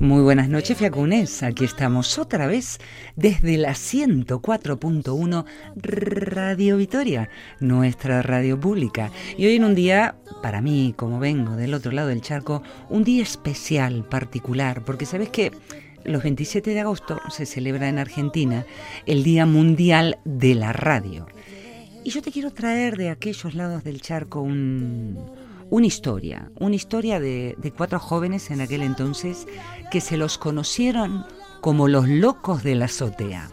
Muy buenas noches, Fiacunes. Aquí estamos otra vez desde la 104.1 Radio Vitoria, nuestra radio pública. Y hoy en un día, para mí, como vengo del otro lado del charco, un día especial, particular, porque sabes que los 27 de agosto se celebra en Argentina el Día Mundial de la Radio. Y yo te quiero traer de aquellos lados del charco un, una historia, una historia de, cuatro jóvenes en aquel entonces que se los conocieron como los locos de la azotea.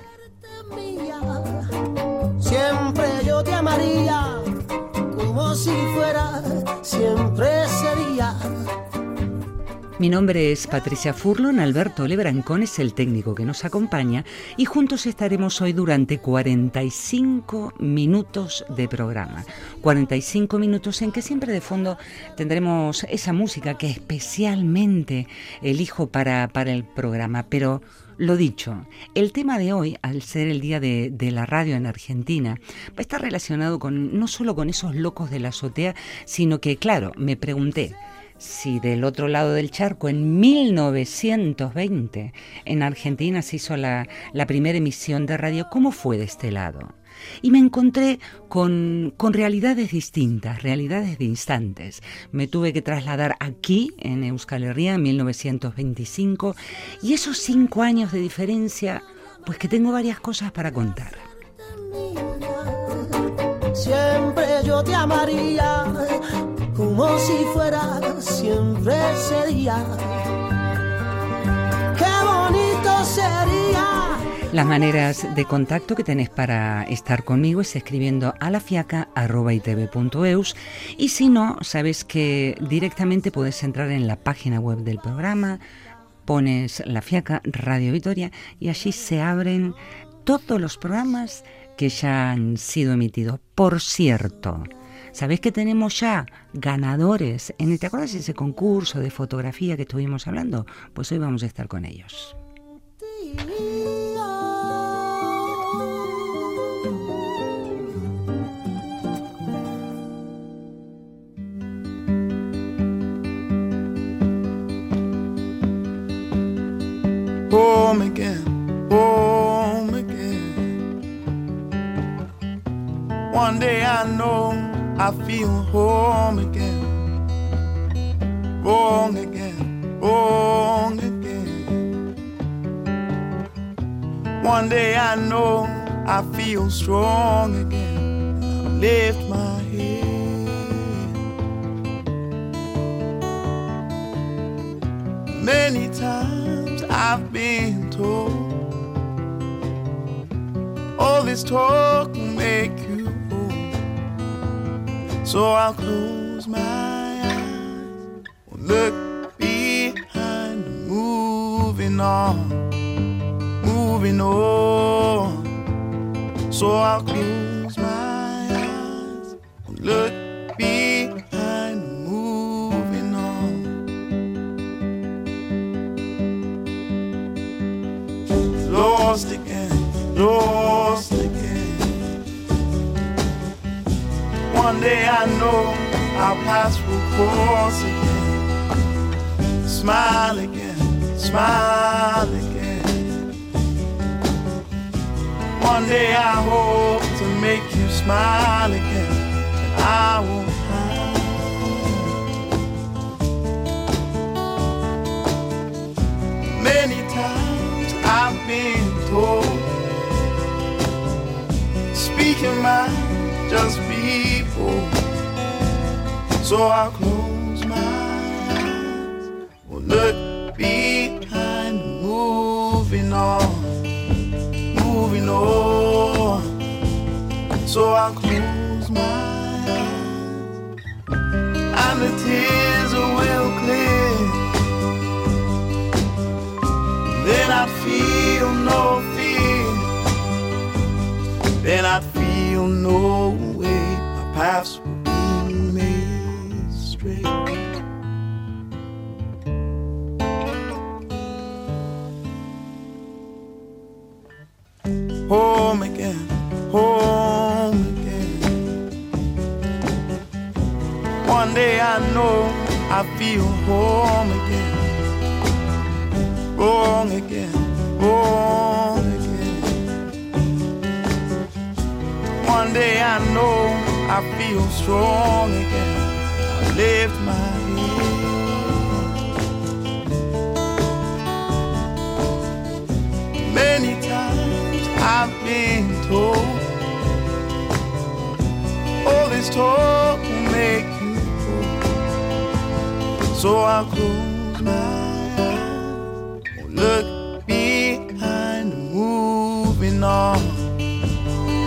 Siempre yo te amaría, como si fuera siempre sería mi nombre es Patricia Furlon, Alberto Lebrancón es el técnico que nos acompaña y juntos estaremos hoy durante 45 minutos de programa. 45 minutos en que siempre de fondo tendremos esa música que especialmente elijo para, para el programa, pero... Lo dicho, el tema de hoy, al ser el día de, de, la radio en Argentina, va a estar relacionado con no solo con esos locos de la azotea, sino que, claro, me pregunté, si del otro lado del charco, en 1920, en Argentina se hizo la, la primera emisión de radio, ¿cómo fue de este lado? Y me encontré con, con, realidades distintas, realidades de instantes. Me tuve que trasladar aquí, en Euskal Herria, en 1925, y esos cinco años de diferencia, pues que tengo varias cosas para contar. Siempre yo te amaría como si fuera siempre sería. Qué bonito sería. Las maneras de contacto que tenés para estar conmigo es escribiendo a la fiaca.itv.eus y si no, sabes que directamente puedes entrar en la página web del programa, pones la fiaca Radio Vitoria y allí se abren todos los programas que ya han sido emitidos. Por cierto, ¿Sabés que tenemos ya ganadores? En, ¿Te acuerdas de ese concurso de fotografía que estuvimos hablando? Pues hoy vamos a estar con ellos. Home again, I feel home again, wrong again, wrong again. One day I know I feel strong again. I lift my head. Many times I've been told all this talk will make so I'll close my eyes, look behind, moving on, moving on. So I'll close So I'll close my eyes, will look behind, moving on, moving on. So I'll close my eyes, and the tears will clear. Then I feel no fear. Then I feel no way. My path's know I feel home again. Wrong again, wrong again. One day I know I feel strong again. I lift my head. Many times I've been told all this talk will make. So I'll close my eyes, won't look behind, moving on,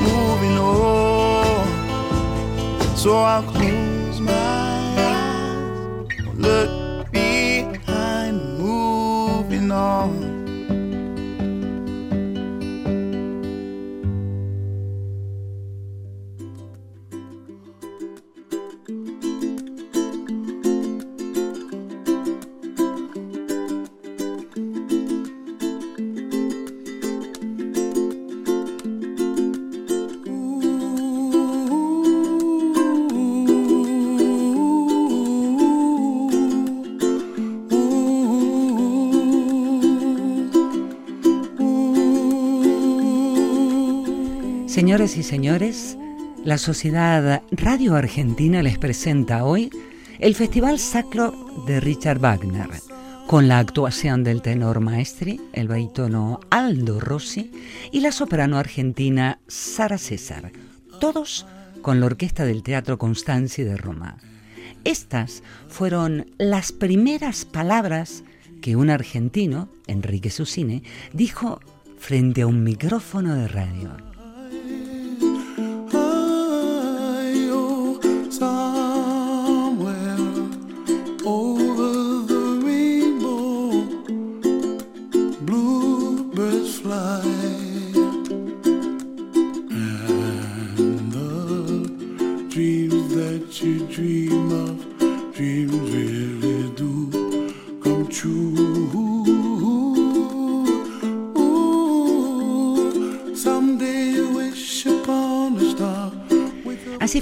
moving on. So I'll close my eyes, won't look Señores y señores, la Sociedad Radio Argentina les presenta hoy el Festival Sacro de Richard Wagner, con la actuación del tenor maestri, el barítono Aldo Rossi, y la soprano argentina Sara César, todos con la orquesta del Teatro Constanzi de Roma. Estas fueron las primeras palabras que un argentino, Enrique Susine, dijo frente a un micrófono de radio.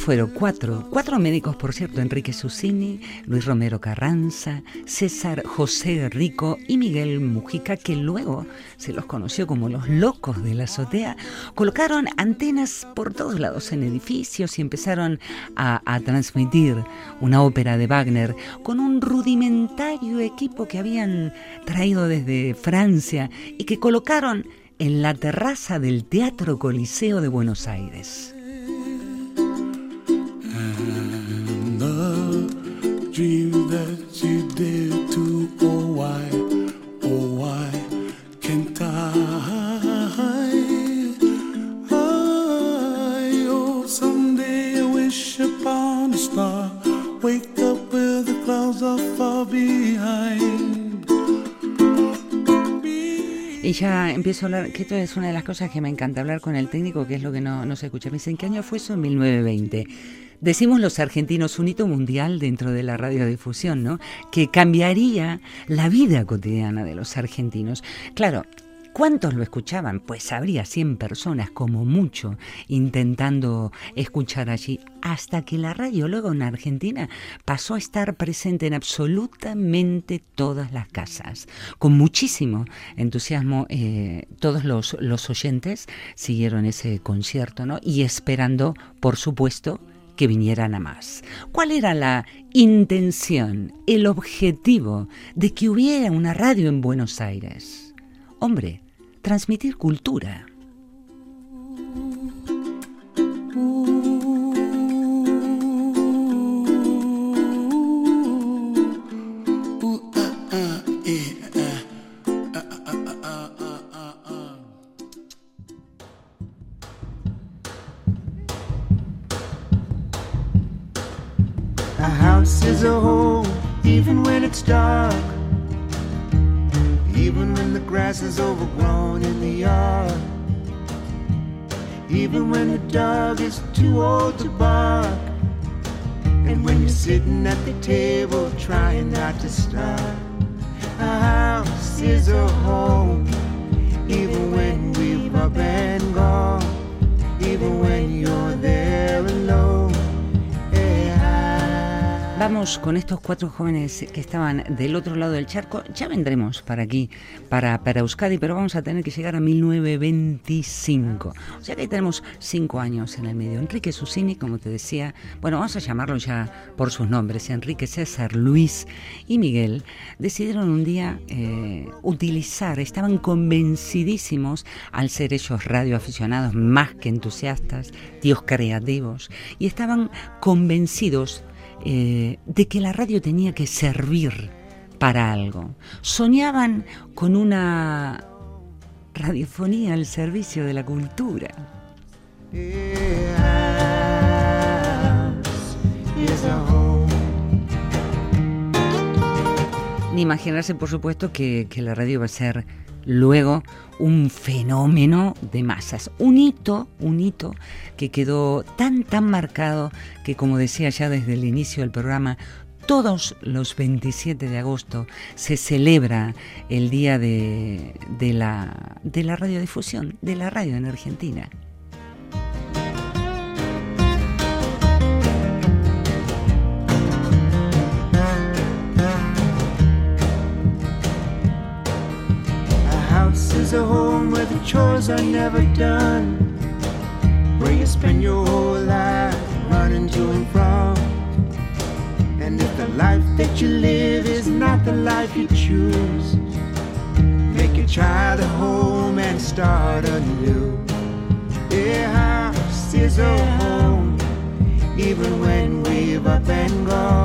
Fueron cuatro, cuatro médicos, por cierto, Enrique Susini, Luis Romero Carranza, César José Rico y Miguel Mujica, que luego se los conoció como los locos de la azotea, colocaron antenas por todos lados en edificios y empezaron a, a transmitir una ópera de Wagner con un rudimentario equipo que habían traído desde Francia y que colocaron en la terraza del Teatro Coliseo de Buenos Aires. Dream that you. Oh, why, oh, why can't I? Y ya empiezo a hablar, que esto es una de las cosas que me encanta hablar con el técnico, que es lo que no, se escucha. Me dicen, ¿qué año fue eso? En 1920. Decimos los argentinos un hito mundial dentro de la radiodifusión, ¿no? Que cambiaría la vida cotidiana de los argentinos. Claro, ¿Cuántos lo escuchaban? Pues habría 100 personas como mucho intentando escuchar allí, hasta que la radio luego en Argentina pasó a estar presente en absolutamente todas las casas. Con muchísimo entusiasmo eh, todos los, los oyentes siguieron ese concierto ¿no? y esperando, por supuesto, que vinieran a más. ¿Cuál era la intención, el objetivo de que hubiera una radio en Buenos Aires? Hombre, transmitir cultura. Grass is overgrown in the yard. even when the dog is too old to bark. And when you're sitting at the table trying not to starve, a house is a home, even when we've up and gone, even when you're there alone. Vamos con estos cuatro jóvenes que estaban del otro lado del charco. Ya vendremos para aquí, para, para Euskadi, pero vamos a tener que llegar a 1925. O sea que ahí tenemos cinco años en el medio. Enrique Susini, como te decía, bueno, vamos a llamarlo ya por sus nombres, Enrique César, Luis y Miguel, decidieron un día eh, utilizar, estaban convencidísimos al ser ellos radioaficionados más que entusiastas, tíos creativos, y estaban convencidos eh, de que la radio tenía que servir para algo. Soñaban con una radiofonía al servicio de la cultura. Ni imaginarse, por supuesto, que la radio va a ser luego un fenómeno de masas, un hito, un hito que quedó tan, tan marcado que, como decía ya desde el inicio del programa, todos los 27 de agosto se celebra el día de, de la, de la radiodifusión, de la radio en Argentina. Is a home where the chores are never done. Where you spend your whole life running to and from. And if the life that you live is not the life you choose, make your child a home and start anew. A house is a home, even when we've up and gone,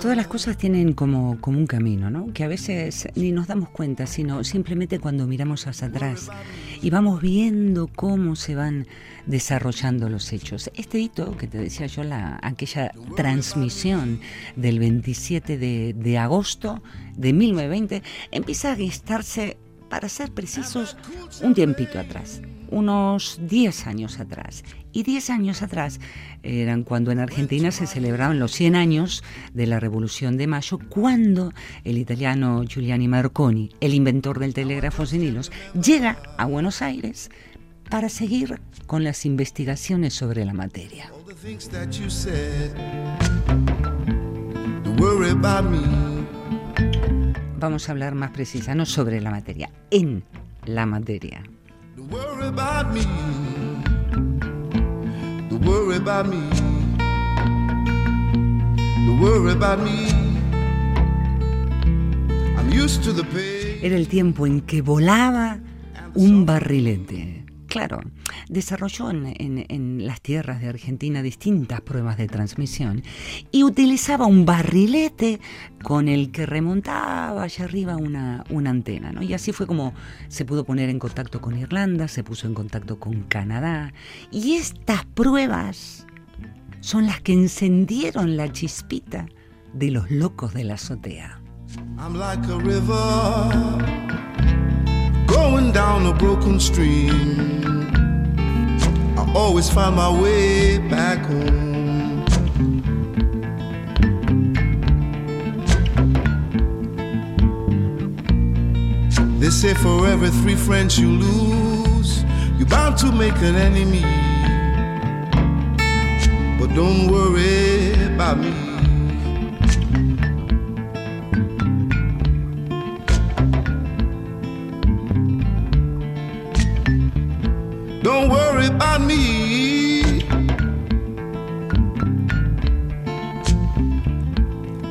Todas las cosas tienen como, como un camino, ¿no? Que a veces ni nos damos cuenta, sino simplemente cuando miramos hacia atrás y vamos viendo cómo se van desarrollando los hechos. Este hito que te decía yo, la, aquella transmisión del 27 de, de agosto de 1920, empieza a gestarse, para ser precisos, un tiempito atrás unos 10 años atrás. Y 10 años atrás eran cuando en Argentina se celebraban los 100 años de la Revolución de Mayo, cuando el italiano Giuliani Marconi, el inventor del telégrafo sin hilos, llega a Buenos Aires para seguir con las investigaciones sobre la materia. Vamos a hablar más precisa, no sobre la materia, en la materia. Era el tiempo en que volaba un barrilete. Claro, desarrolló en, las tierras de Argentina distintas pruebas de transmisión y utilizaba un barrilete con el que remontaba allá arriba una, una antena. ¿no? Y así fue como se pudo poner en contacto con Irlanda, se puso en contacto con Canadá. Y estas pruebas son las que encendieron la chispita de los locos de la azotea. I'm like a river going down a broken stream. I always find my way back home. They say for every three friends you lose, you're bound to make an enemy. But don't worry about me. About me.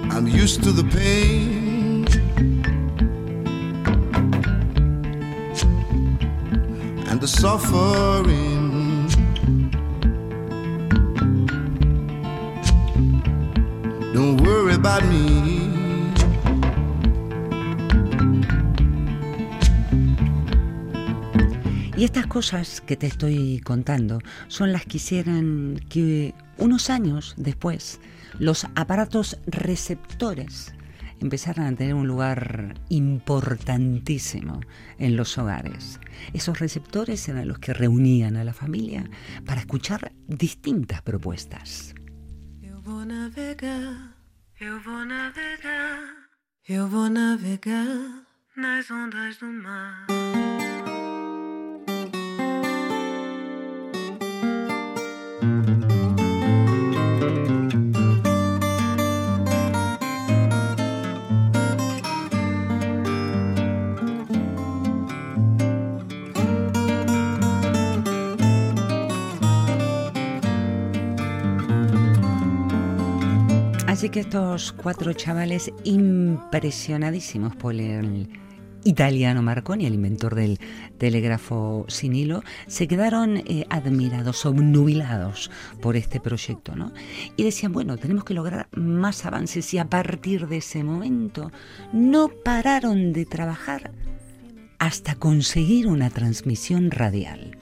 I'm used to the pain. And the suffering. Don't worry about me. Cosas que te estoy contando son las que hicieran que unos años después los aparatos receptores empezaran a tener un lugar importantísimo en los hogares. Esos receptores eran los que reunían a la familia para escuchar distintas propuestas. Eu vou navegar, eu vou navegar, eu vou navegar nas ondas do mar. Así que estos cuatro chavales impresionadísimos por el italiano Marconi, el inventor del telégrafo sin hilo, se quedaron eh, admirados, obnubilados por este proyecto, ¿no? Y decían, bueno, tenemos que lograr más avances y a partir de ese momento no pararon de trabajar hasta conseguir una transmisión radial.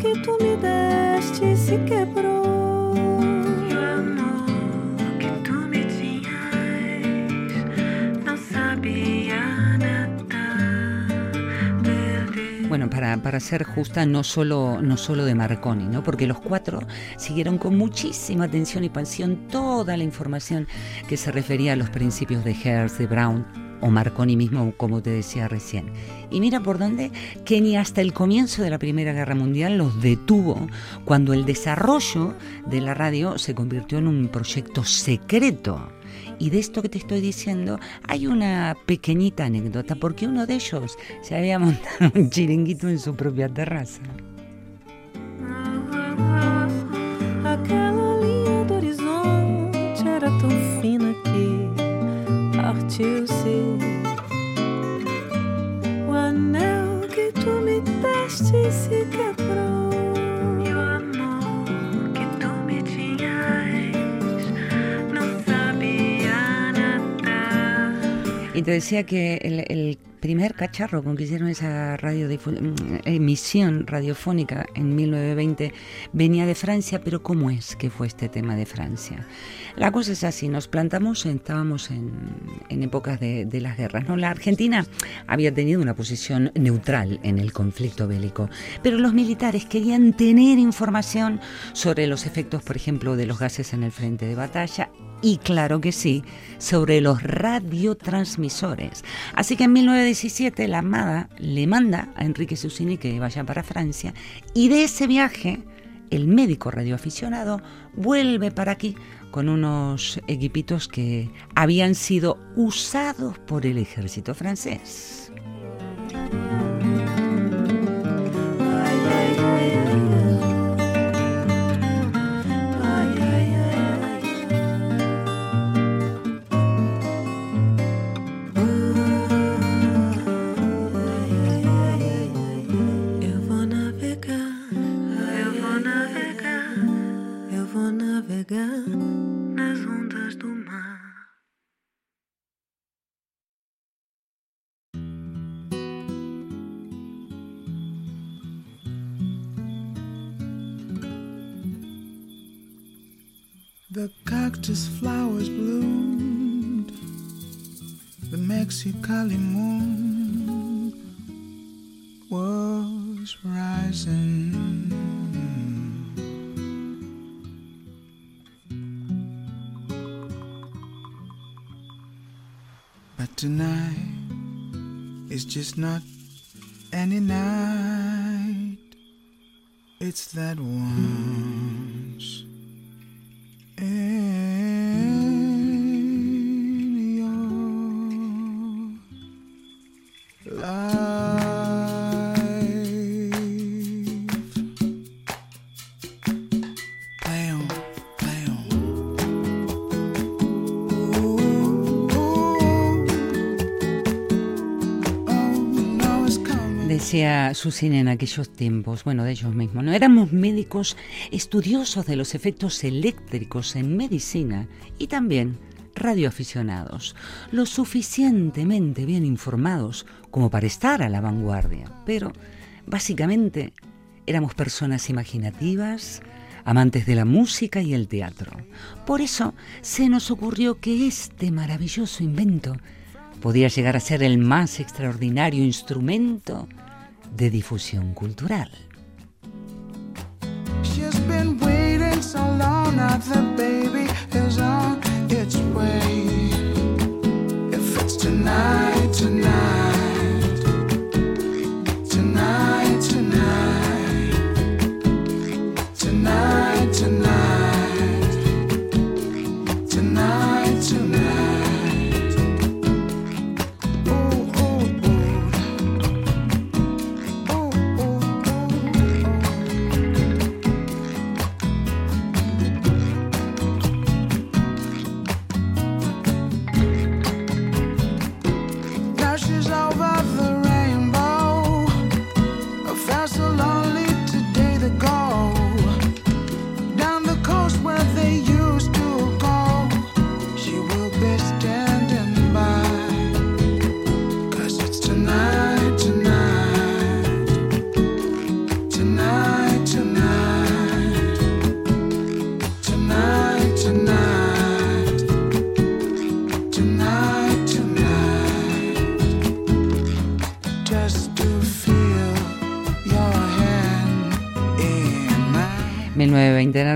Que tu me quebrou. Para, para ser justa, no solo, no solo de Marconi, ¿no? porque los cuatro siguieron con muchísima atención y pasión toda la información que se refería a los principios de Hertz, de Brown o Marconi mismo, como te decía recién. Y mira por dónde, que ni hasta el comienzo de la Primera Guerra Mundial los detuvo cuando el desarrollo de la radio se convirtió en un proyecto secreto. Y de esto que te estoy diciendo hay una pequeñita anécdota, porque uno de ellos se había montado un chiringuito en su propia terraza. O anel que tu me deste se quebrou. Y te decía que el, primer cacharro con que hicieron esa radio emisión radiofónica en 1920 venía de Francia, pero ¿cómo es que fue este tema de Francia? La cosa es así, nos plantamos, estábamos en, en épocas de, de, las guerras. ¿no? La Argentina había tenido una posición neutral en el conflicto bélico, pero los militares querían tener información sobre los efectos, por ejemplo, de los gases en el frente de batalla y claro que sí, sobre los radiotransmisores. Así que en 1917 la Armada le manda a Enrique Susini que vaya para Francia y de ese viaje el médico radioaficionado vuelve para aquí con unos equipitos que habían sido usados por el ejército francés. Nas ondas do mar. The cactus flowers bloomed. The Mexicali moon was rising. Tonight is just not any night. It's that once Susin en aquellos tiempos, bueno, de ellos mismos, ¿no? Éramos médicos estudiosos de los efectos eléctricos en medicina y también radioaficionados, lo suficientemente bien informados como para estar a la vanguardia, pero básicamente éramos personas imaginativas, amantes de la música y el teatro. Por eso se nos ocurrió que este maravilloso invento podía llegar a ser el más extraordinario instrumento de difusión cultural. She's been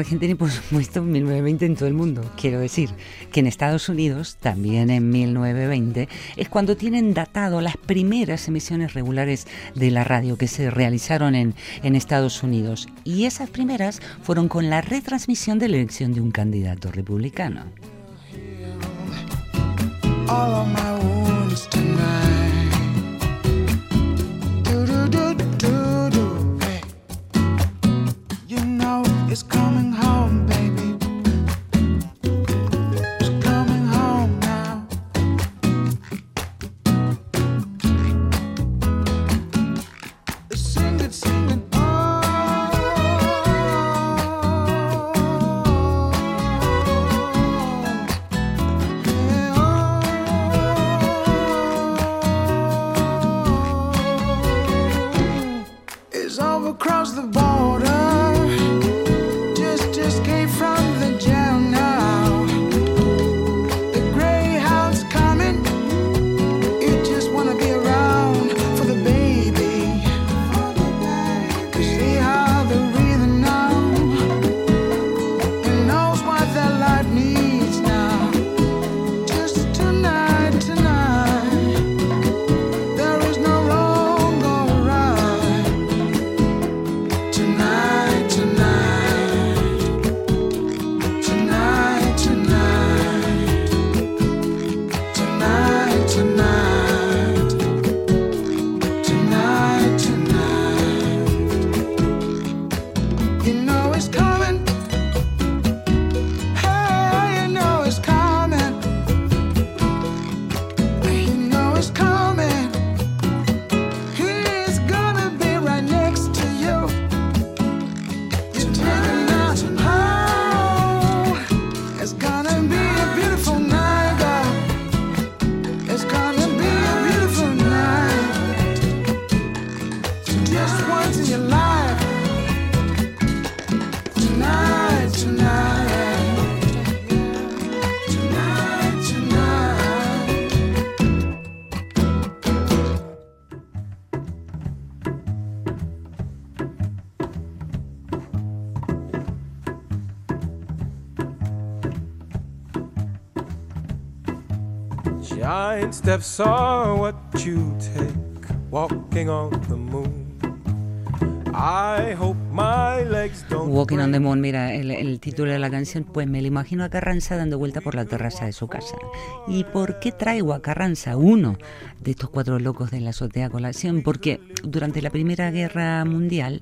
Argentina y por supuesto 1920 en todo el mundo. Quiero decir que en Estados Unidos, también en 1920, es cuando tienen datado las primeras emisiones regulares de la radio que se realizaron en, en Estados Unidos. Y esas primeras fueron con la retransmisión de la elección de un candidato republicano. all. is coming home. Steps are what you take walking on the moon. I hope my legs don't Walking on the. Moon, mira, el, el título de la canción, pues me lo imagino a Carranza dando vuelta por la terraza de su casa. ¿Y por qué traigo a Carranza, uno de estos cuatro locos de la azotea a colación? Porque durante la Primera Guerra Mundial,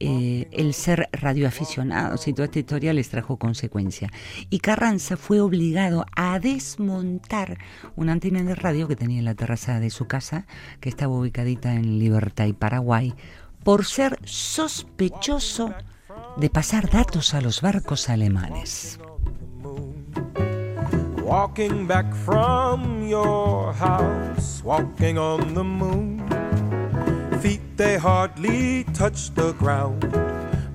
eh, el ser radioaficionados y toda esta historia les trajo consecuencia. Y Carranza fue obligado a desmontar una antena de radio que tenía en la terraza de su casa, que estaba ubicadita en Libertad y Paraguay, por ser sospechoso de pasar datos a los barcos alemanes. Walking back from your house, walking on the moon. Feet they hardly touch the ground,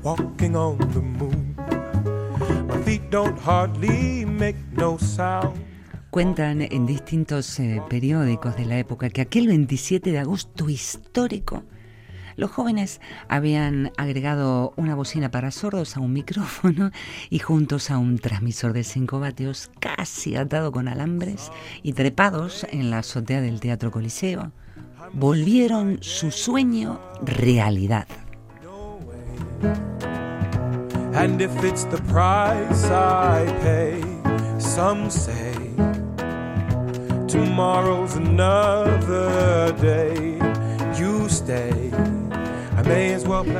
walking on the moon. My feet don't hardly make no sound. Cuentan en distintos eh, periódicos de la época que aquel 27 de agosto histórico, los jóvenes habían agregado una bocina para sordos a un micrófono y juntos a un transmisor de 5 vatios casi atado con alambres y trepados en la azotea del Teatro Coliseo, volvieron su sueño realidad. And if it's the price I pay, some say tomorrow's another day. You stay.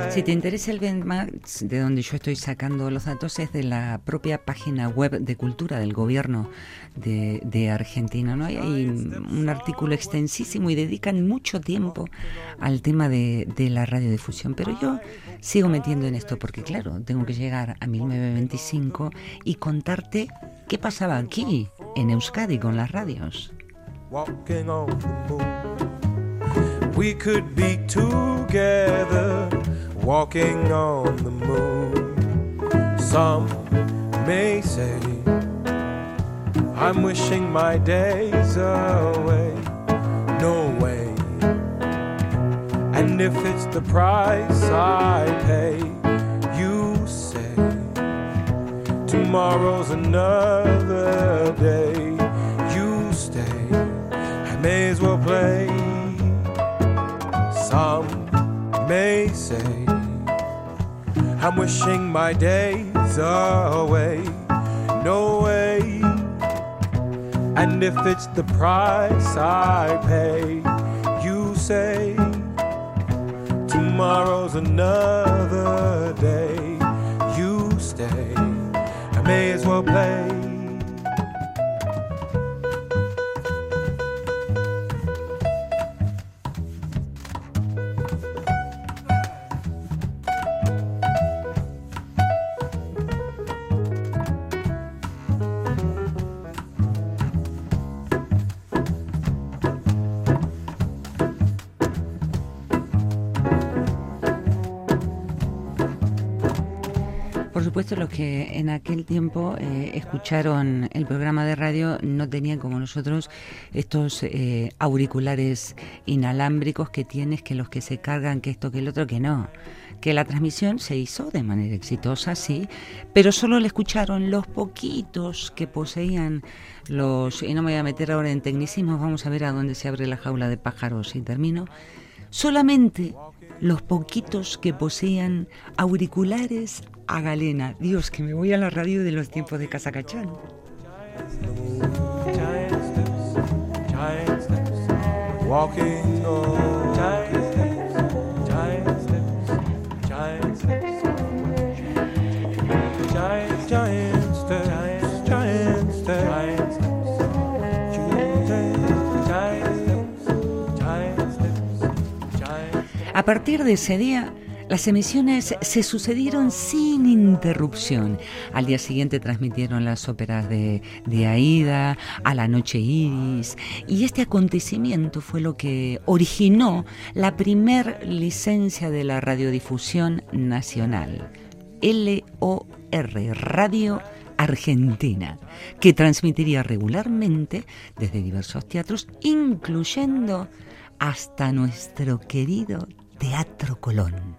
Si te interesa el benchmark de donde yo estoy sacando los datos es de la propia página web de cultura del gobierno de, de Argentina. ¿no? Hay, hay un artículo extensísimo y dedican mucho tiempo al tema de, de la radiodifusión. Pero yo sigo metiendo en esto porque, claro, tengo que llegar a 1925 y contarte qué pasaba aquí, en Euskadi, con las radios. walking on the moon. We could be together walking on the moon. Some may say I'm wishing my days away. No way. And if it's the price I pay, you say tomorrow's another day. You stay. I may as well play. Some may say I'm wishing my days away. No way. And if it's the price I pay, you say tomorrow's another day. You stay. I may as well play. En aquel tiempo eh, escucharon el programa de radio no tenían como nosotros estos eh, auriculares inalámbricos que tienes, que los que se cargan, que esto, que el otro, que no. Que la transmisión se hizo de manera exitosa, sí, pero solo le escucharon los poquitos que poseían los. Y no me voy a meter ahora en tecnicismos, vamos a ver a dónde se abre la jaula de pájaros y termino. Solamente los poquitos que poseían auriculares a galena. Dios, que me voy a la radio de los tiempos de Casacachán. Partir de ese día, las emisiones se sucedieron sin interrupción. Al día siguiente transmitieron las óperas de, de Aida, a la noche iris, y este acontecimiento fue lo que originó la primer licencia de la radiodifusión nacional, LOR, Radio Argentina, que transmitiría regularmente desde diversos teatros, incluyendo hasta nuestro querido Teatro Colón.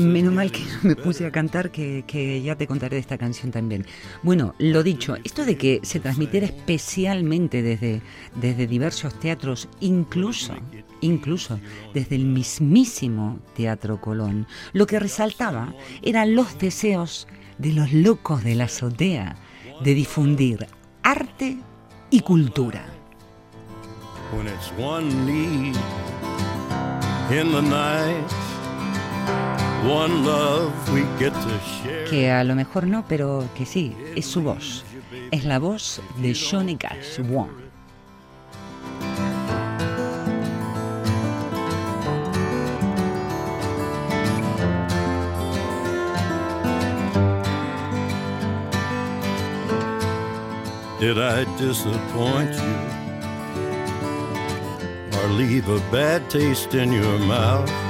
Menos mal que me puse a cantar, que, ya te contaré de esta canción también. Bueno, lo dicho, esto de que se transmitiera especialmente desde, desde diversos teatros, incluso, incluso desde el mismísimo Teatro Colón, lo que resaltaba eran los deseos de los locos de la azotea de difundir arte y cultura. One love we get to share. Que a lo mejor no, pero que sí, es su voz. Es la voz de Johnny Cash, One. Did I disappoint you or leave a bad taste in your mouth?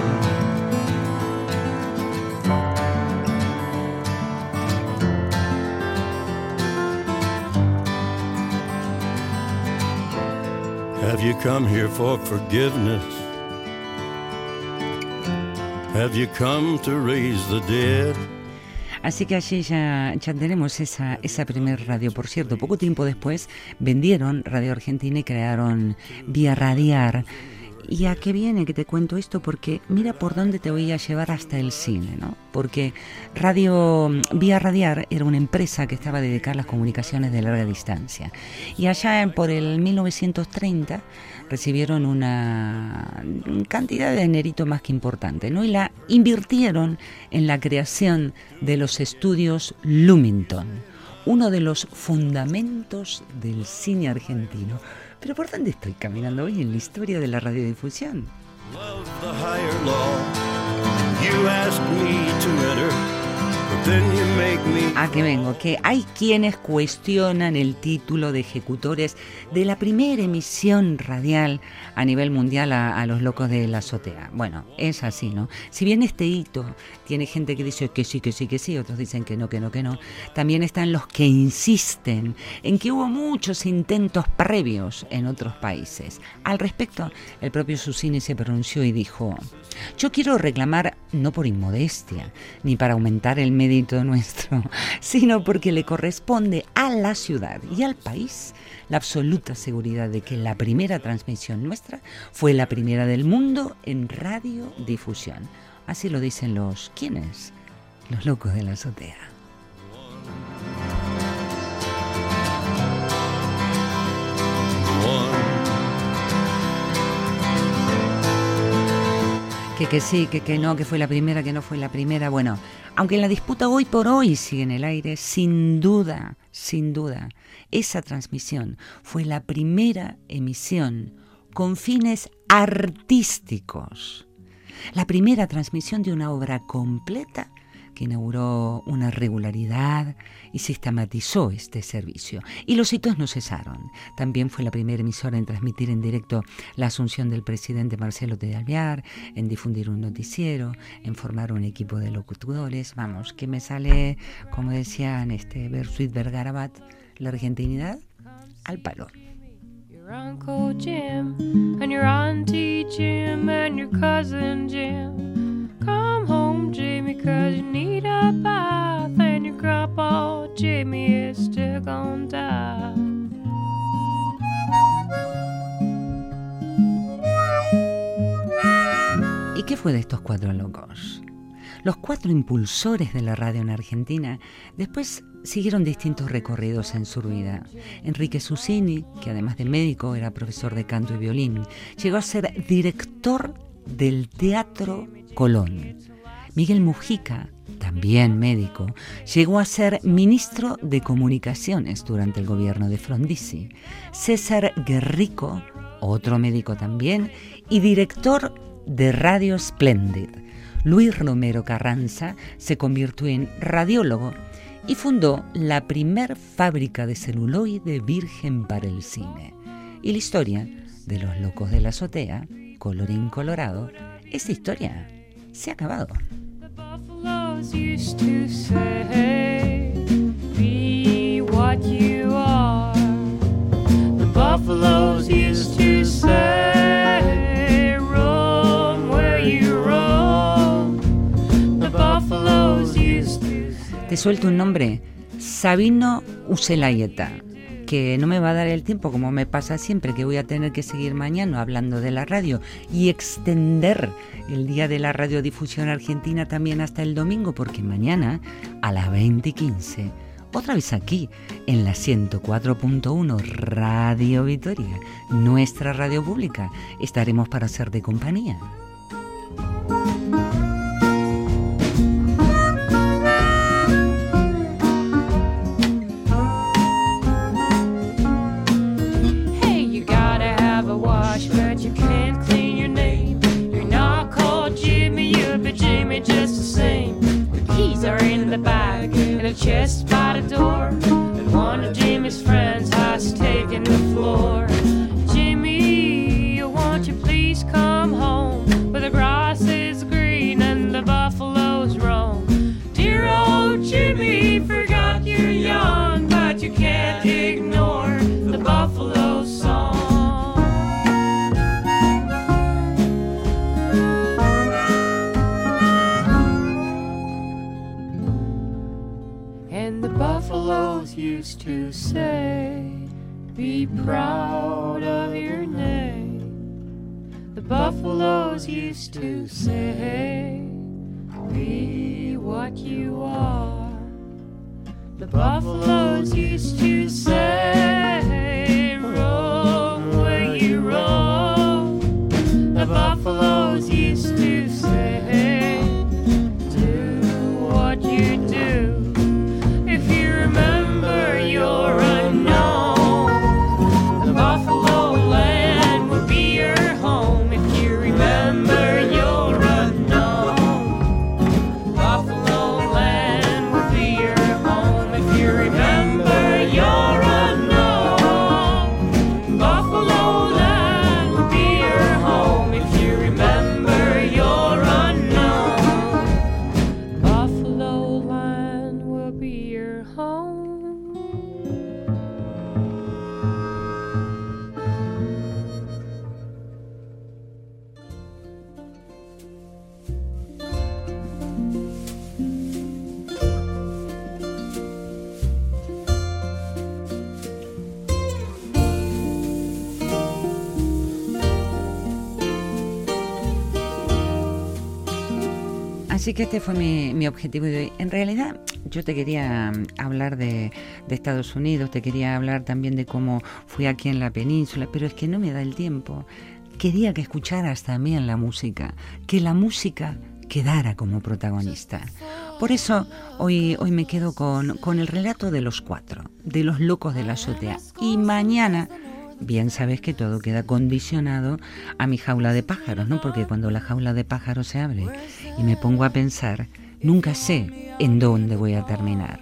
Have you come here for forgiveness? Have you come to raise the dead? Así que allí ya, tenemos esa, esa primer radio. Por cierto, poco tiempo después vendieron Radio Argentina y crearon Vía Radiar. ¿Y a qué viene que te cuento esto? Porque mira por dónde te voy a llevar hasta el cine, ¿no? Porque Radio Vía Radiar era una empresa que estaba dedicada a las comunicaciones de larga distancia. Y allá por el 1930 recibieron una cantidad de dinerito más que importante, ¿no? Y la invirtieron en la creación de los estudios Lumington, uno de los fundamentos del cine argentino. Pero ¿por dónde estoy caminando hoy en la historia de la radiodifusión? A que vengo, que hay quienes cuestionan el título de ejecutores de la primera emisión radial a nivel mundial a, los locos de la azotea. Bueno, es así, ¿no? Si bien este hito tiene gente que dice que sí, que sí, que sí, otros dicen que no, que no, que no, también están los que insisten en que hubo muchos intentos previos en otros países. Al respecto, el propio Susini se pronunció y dijo, yo quiero reclamar no por inmodestia, ni para aumentar el nuestro, sino porque le corresponde a la ciudad y al país la absoluta seguridad de que la primera transmisión nuestra fue la primera del mundo en radiodifusión. Así lo dicen los ¿quiénes? Los locos de la azotea. Que, que sí, que, que no, que fue la primera, que no fue la primera. Bueno, aunque la disputa hoy por hoy sigue en el aire, sin duda, sin duda, esa transmisión fue la primera emisión con fines artísticos. La primera transmisión de una obra completa que inauguró una regularidad y sistematizó este servicio. Y los hitos no cesaron. También fue la primera emisora en transmitir en directo la asunción del presidente Marcelo de Alvear, en difundir un noticiero, en formar un equipo de locutores. Vamos, que me sale, como decían este Bersuit Vergarabat, la argentinidad al palo. Your Uncle Jim and your Auntie Jim and your cousin Jim. Come home, cause you need a bath and your grandpa Jimmy is still gonna. ¿Y qué fue de estos cuatro locos? Los cuatro impulsores de la radio en Argentina después siguieron distintos recorridos en su vida. Enrique Susini, que además de médico era profesor de canto y violín, llegó a ser director del Teatro Colón. Miguel Mujica, también médico, llegó a ser ministro de Comunicaciones durante el gobierno de Frondizi. César Guerrico, otro médico también, y director de Radio Splendid. Luis Romero Carranza se convirtió en radiólogo y fundó la primer fábrica de celuloide virgen para el cine. Y la historia de los locos de la azotea, colorín colorado, esa historia se ha acabado. Te suelto un nombre, Sabino Uselayeta, que no me va a dar el tiempo como me pasa siempre, que voy a tener que seguir mañana hablando de la radio y extender el día de la radiodifusión argentina también hasta el domingo, porque mañana a las 20 y 15, otra vez aquí, en la 104.1 Radio Vitoria, nuestra radio pública, estaremos para ser de compañía. Chest by the door. And one of Jimmy's friends has taken the floor. Be proud of your name. The buffaloes used to say, Be what you are. The buffaloes used to say, Roam where you roam. The buffaloes used to Así que este fue mi, mi objetivo de hoy. En realidad, yo te quería mm, hablar de, de Estados Unidos, te quería hablar también de cómo fui aquí en la península, pero es que no me da el tiempo. Quería que escucharas también la música, que la música quedara como protagonista. Por eso hoy, hoy me quedo con, con el relato de los cuatro, de los locos de la azotea. Y mañana bien sabes que todo queda condicionado a mi jaula de pájaros, ¿no? Porque cuando la jaula de pájaros se abre y me pongo a pensar, nunca sé en dónde voy a terminar.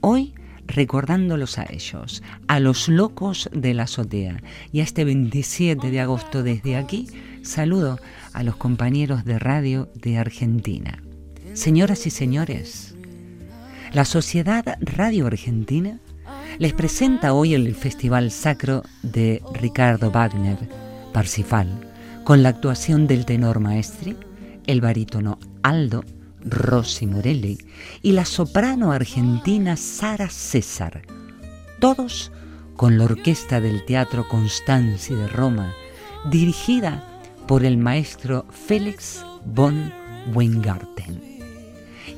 Hoy recordándolos a ellos, a los locos de la azotea. Y a este 27 de agosto desde aquí saludo a los compañeros de radio de Argentina. Señoras y señores, la Sociedad Radio Argentina les presenta hoy el Festival Sacro de Ricardo Wagner, Parsifal, con la actuación del tenor maestri, el barítono Aldo, Rossi Morelli y la soprano argentina Sara César, todos con la orquesta del Teatro Constanzi de Roma, dirigida por el maestro Félix von Weingarten.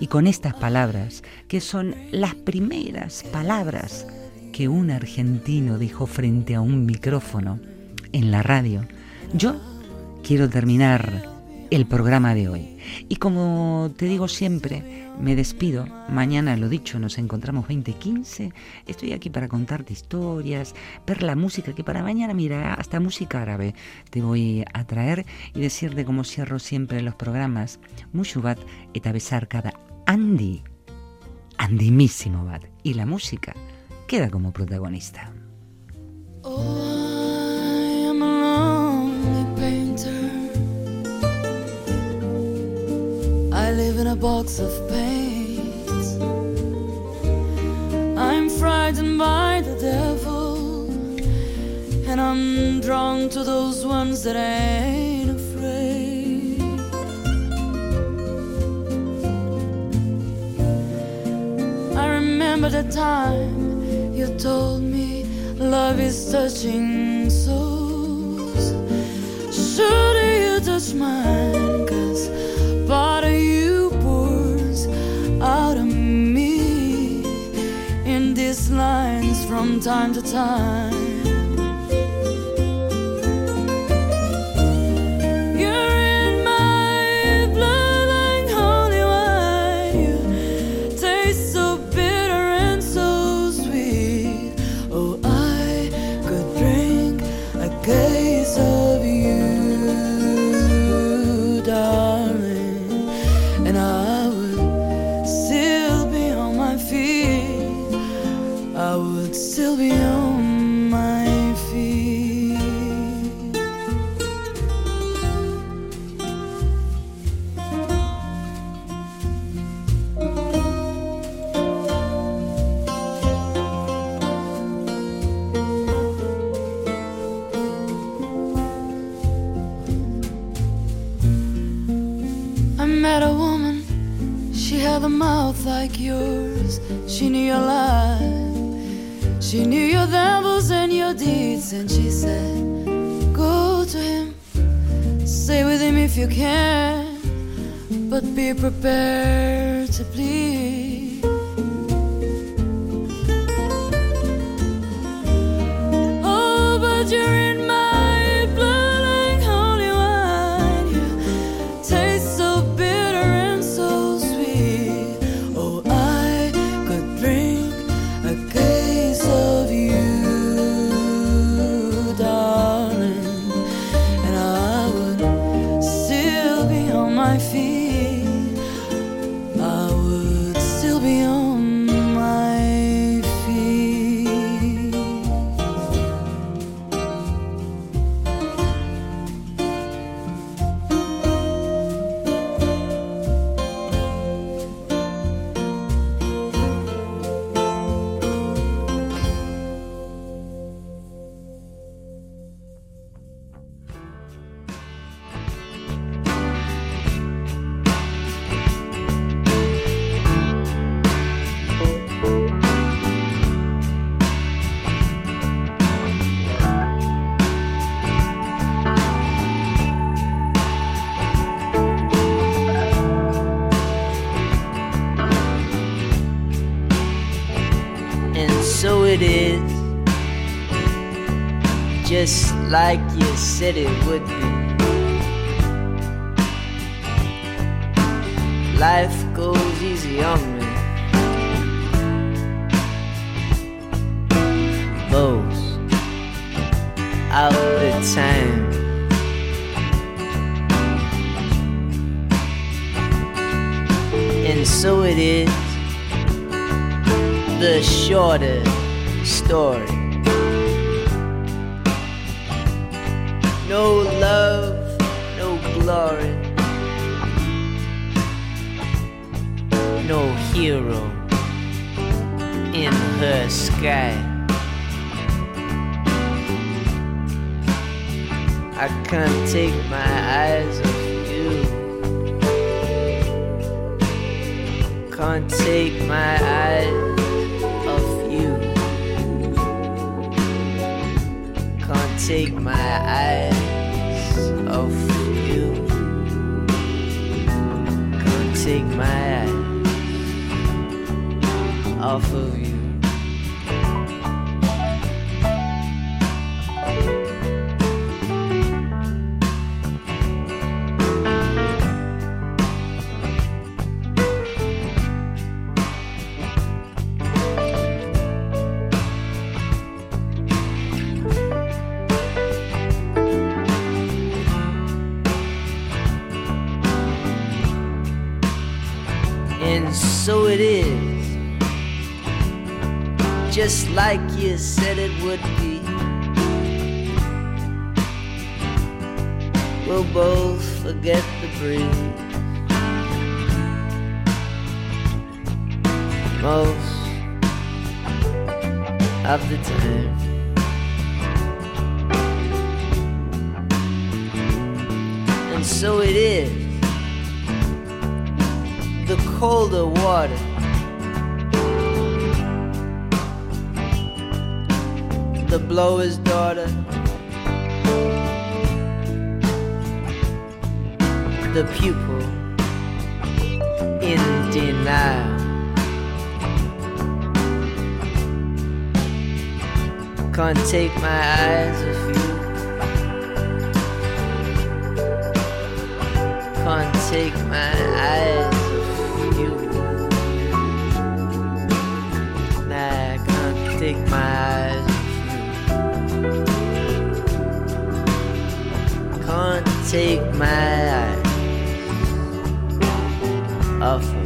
Y con estas palabras, que son las primeras palabras que un argentino dijo frente a un micrófono en la radio, yo quiero terminar el programa de hoy. Y como te digo siempre, me despido. Mañana, lo dicho, nos encontramos 2015. Estoy aquí para contarte historias, ver la música, que para mañana, mira, hasta música árabe te voy a traer y decirte como cierro siempre los programas, Mushubat besar cada Andy, Andimísimo bat. Y la música queda como protagonista. I'm frightened by the devil, and I'm drawn to those ones that ain't afraid. I remember the time you told me love is touching souls. Should you touch mine? Cause part of you pours out of me in these lines from time to time. You in her sky. I can't take my eyes off you. Can't take my eyes off you. Can't take my eyes off you. Can't take my eyes off of you. Just like you said it would be. We'll both forget the breeze. Most of the time. And so it is the colder water. The blower's daughter. The pupil in denial. Can't take my eyes off you. Can't take my eyes off you. Can't take my eyes take my eyes off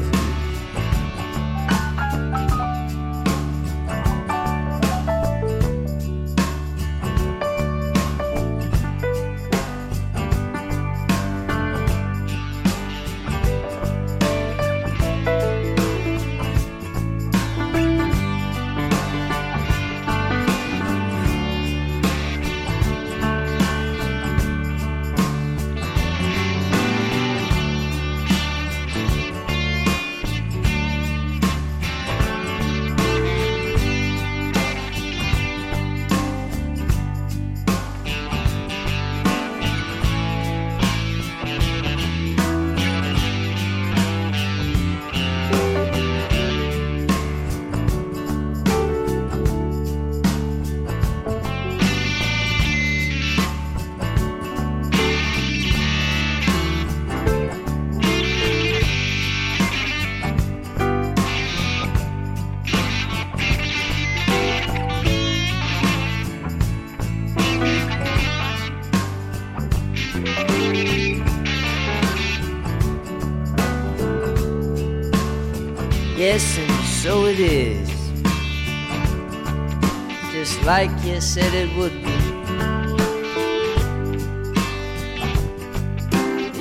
like you said it would be.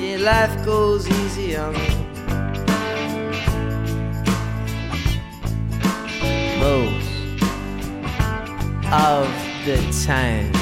Yeah, life goes easy on me. Most of the time.